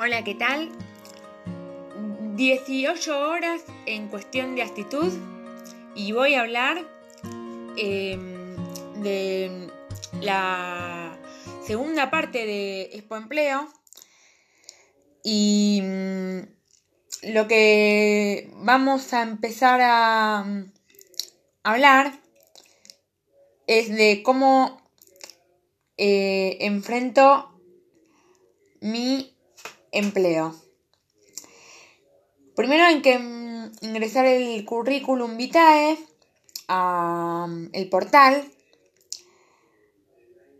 Hola, ¿qué tal? 18 horas en cuestión de actitud y voy a hablar em, de la segunda parte de Expo Empleo y mm, lo que vamos a empezar a mm, hablar es de cómo eh, enfrento mi empleo. Primero hay que mm, ingresar el currículum vitae a el portal.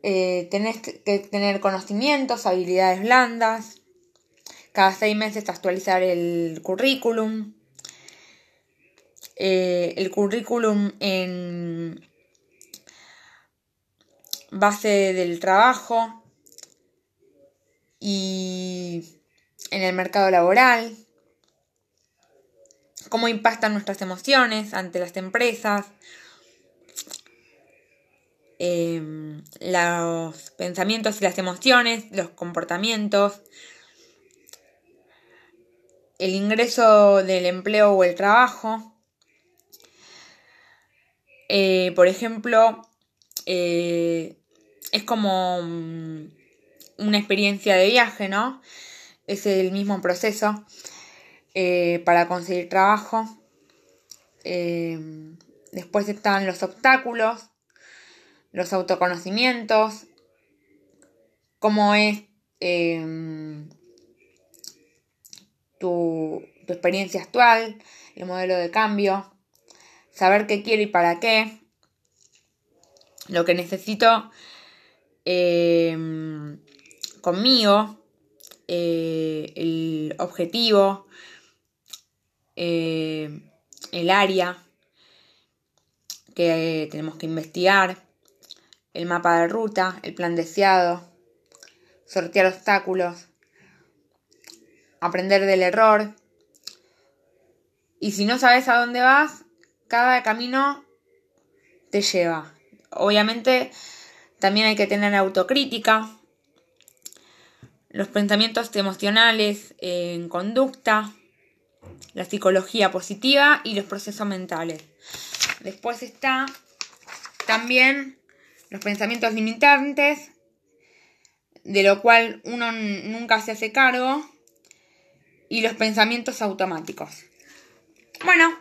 Eh, que tener conocimientos, habilidades blandas. Cada seis meses actualizar el currículum. Eh, el currículum en base del trabajo y en el mercado laboral, cómo impactan nuestras emociones ante las empresas, em, los pensamientos y las emociones, los comportamientos, el ingreso del empleo o el trabajo. Eh, por ejemplo, eh, es como mm, una experiencia de viaje, ¿no? Es el mismo proceso eh, para conseguir trabajo. Eh, después están los obstáculos, los autoconocimientos, cómo es em, tu, tu experiencia actual, el modelo de cambio, saber qué quiero y para qué, lo que necesito conmigo, eh, el objetivo, eh, el área que tenemos que investigar, el mapa de ruta, el plan deseado, sortear obstáculos, aprender del error. Y si no sabes a dónde vas, cada camino te lleva. Obviamente también hay que tener autocrítica, los pensamientos emocionales en conducta, la psicología positiva y los procesos mentales. Después está también los pensamientos limitantes, de lo cual uno nunca se hace cargo, y los pensamientos automáticos. Bueno,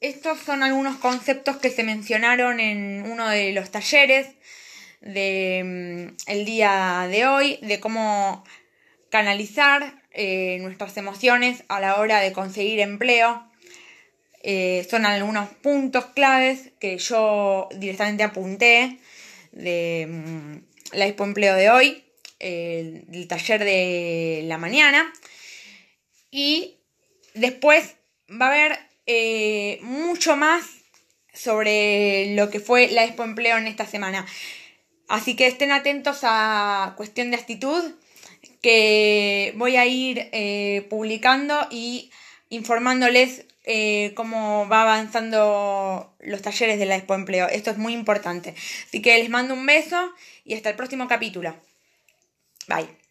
estos son algunos conceptos que se mencionaron en uno de los talleres de mm, el día de hoy, de cómo canalizar eh, nuestras emociones a la hora de conseguir empleo. Eh, son algunos puntos claves que yo directamente apunté de mm, la Expo Empleo de hoy, el taller de la mañana. Y después va a haber eh, mucho más sobre lo que fue la Expo Empleo en esta semana. Así que estén atentos a cuestión de actitud que voy a ir eh, publicando y informándoles eh, cómo va avanzando los talleres de la Expo Empleo. Esto es muy importante. Así que les mando un beso y hasta el próximo capítulo. Bye.